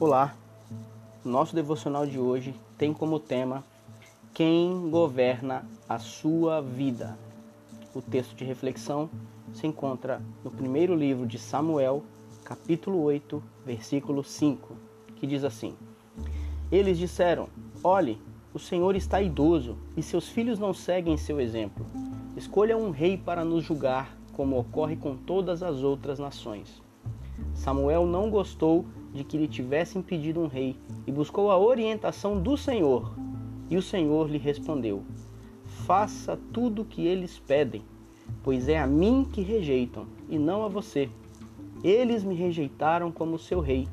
Olá, nosso devocional de hoje tem como tema Quem governa a sua vida. O texto de reflexão se encontra no primeiro livro de Samuel, capítulo 8, versículo 5, que diz assim: Eles disseram: Olhe, o Senhor está idoso e seus filhos não seguem seu exemplo. Escolha um rei para nos julgar, como ocorre com todas as outras nações. Samuel não gostou de que lhe tivessem pedido um rei e buscou a orientação do Senhor. E o Senhor lhe respondeu: Faça tudo o que eles pedem, pois é a mim que rejeitam e não a você. Eles me rejeitaram como seu rei.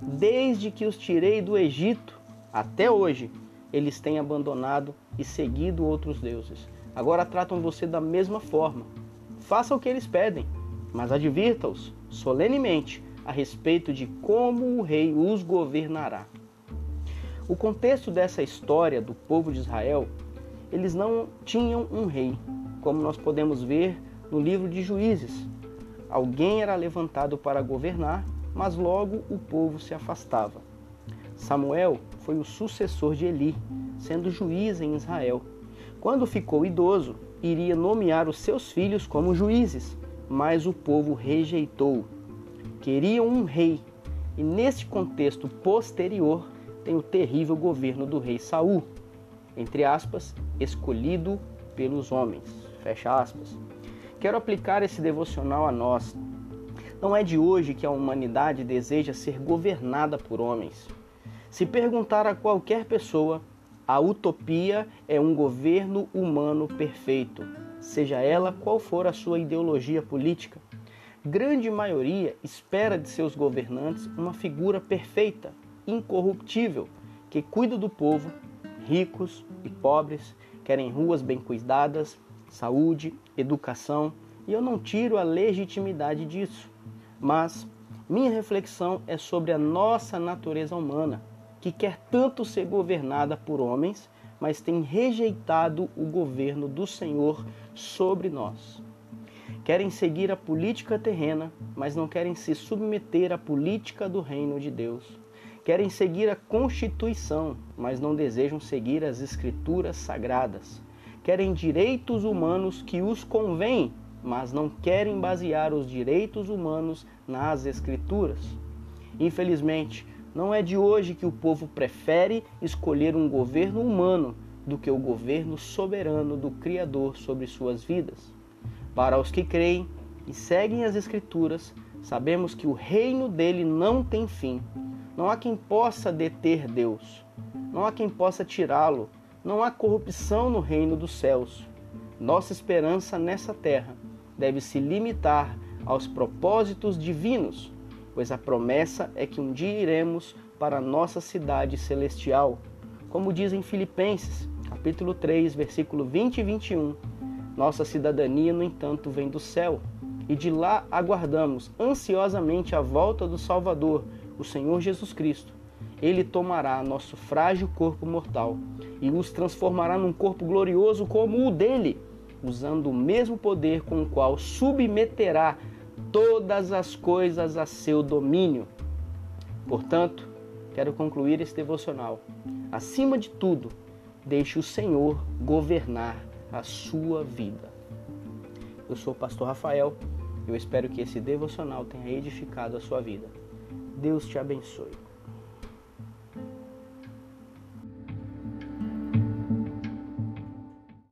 Desde que os tirei do Egito até hoje, eles têm abandonado e seguido outros deuses. Agora tratam você da mesma forma. Faça o que eles pedem, mas advirta-os solenemente a respeito de como o rei os governará. O contexto dessa história do povo de Israel, eles não tinham um rei, como nós podemos ver no livro de Juízes. Alguém era levantado para governar, mas logo o povo se afastava. Samuel foi o sucessor de Eli, sendo juiz em Israel. Quando ficou idoso, iria nomear os seus filhos como juízes, mas o povo rejeitou queriam um rei. E nesse contexto posterior tem o terrível governo do rei Saul, entre aspas, escolhido pelos homens. Fecha aspas. Quero aplicar esse devocional a nós. Não é de hoje que a humanidade deseja ser governada por homens. Se perguntar a qualquer pessoa, a utopia é um governo humano perfeito, seja ela qual for a sua ideologia política grande maioria espera de seus governantes uma figura perfeita, incorruptível, que cuida do povo, ricos e pobres, querem ruas bem cuidadas, saúde, educação, e eu não tiro a legitimidade disso. Mas minha reflexão é sobre a nossa natureza humana, que quer tanto ser governada por homens, mas tem rejeitado o governo do Senhor sobre nós. Querem seguir a política terrena, mas não querem se submeter à política do reino de Deus. Querem seguir a Constituição, mas não desejam seguir as Escrituras sagradas. Querem direitos humanos que os convêm, mas não querem basear os direitos humanos nas Escrituras. Infelizmente, não é de hoje que o povo prefere escolher um governo humano do que o governo soberano do Criador sobre suas vidas. Para os que creem e seguem as Escrituras, sabemos que o reino dele não tem fim. Não há quem possa deter Deus. Não há quem possa tirá-lo. Não há corrupção no reino dos céus. Nossa esperança nessa terra deve se limitar aos propósitos divinos, pois a promessa é que um dia iremos para a nossa cidade celestial. Como diz em Filipenses, capítulo 3, versículo 20 e 21, nossa cidadania, no entanto, vem do céu, e de lá aguardamos ansiosamente a volta do Salvador, o Senhor Jesus Cristo. Ele tomará nosso frágil corpo mortal e os transformará num corpo glorioso como o dele, usando o mesmo poder com o qual submeterá todas as coisas a seu domínio. Portanto, quero concluir esse devocional. Acima de tudo, deixe o Senhor governar a sua vida. Eu sou o pastor Rafael. Eu espero que esse devocional tenha edificado a sua vida. Deus te abençoe.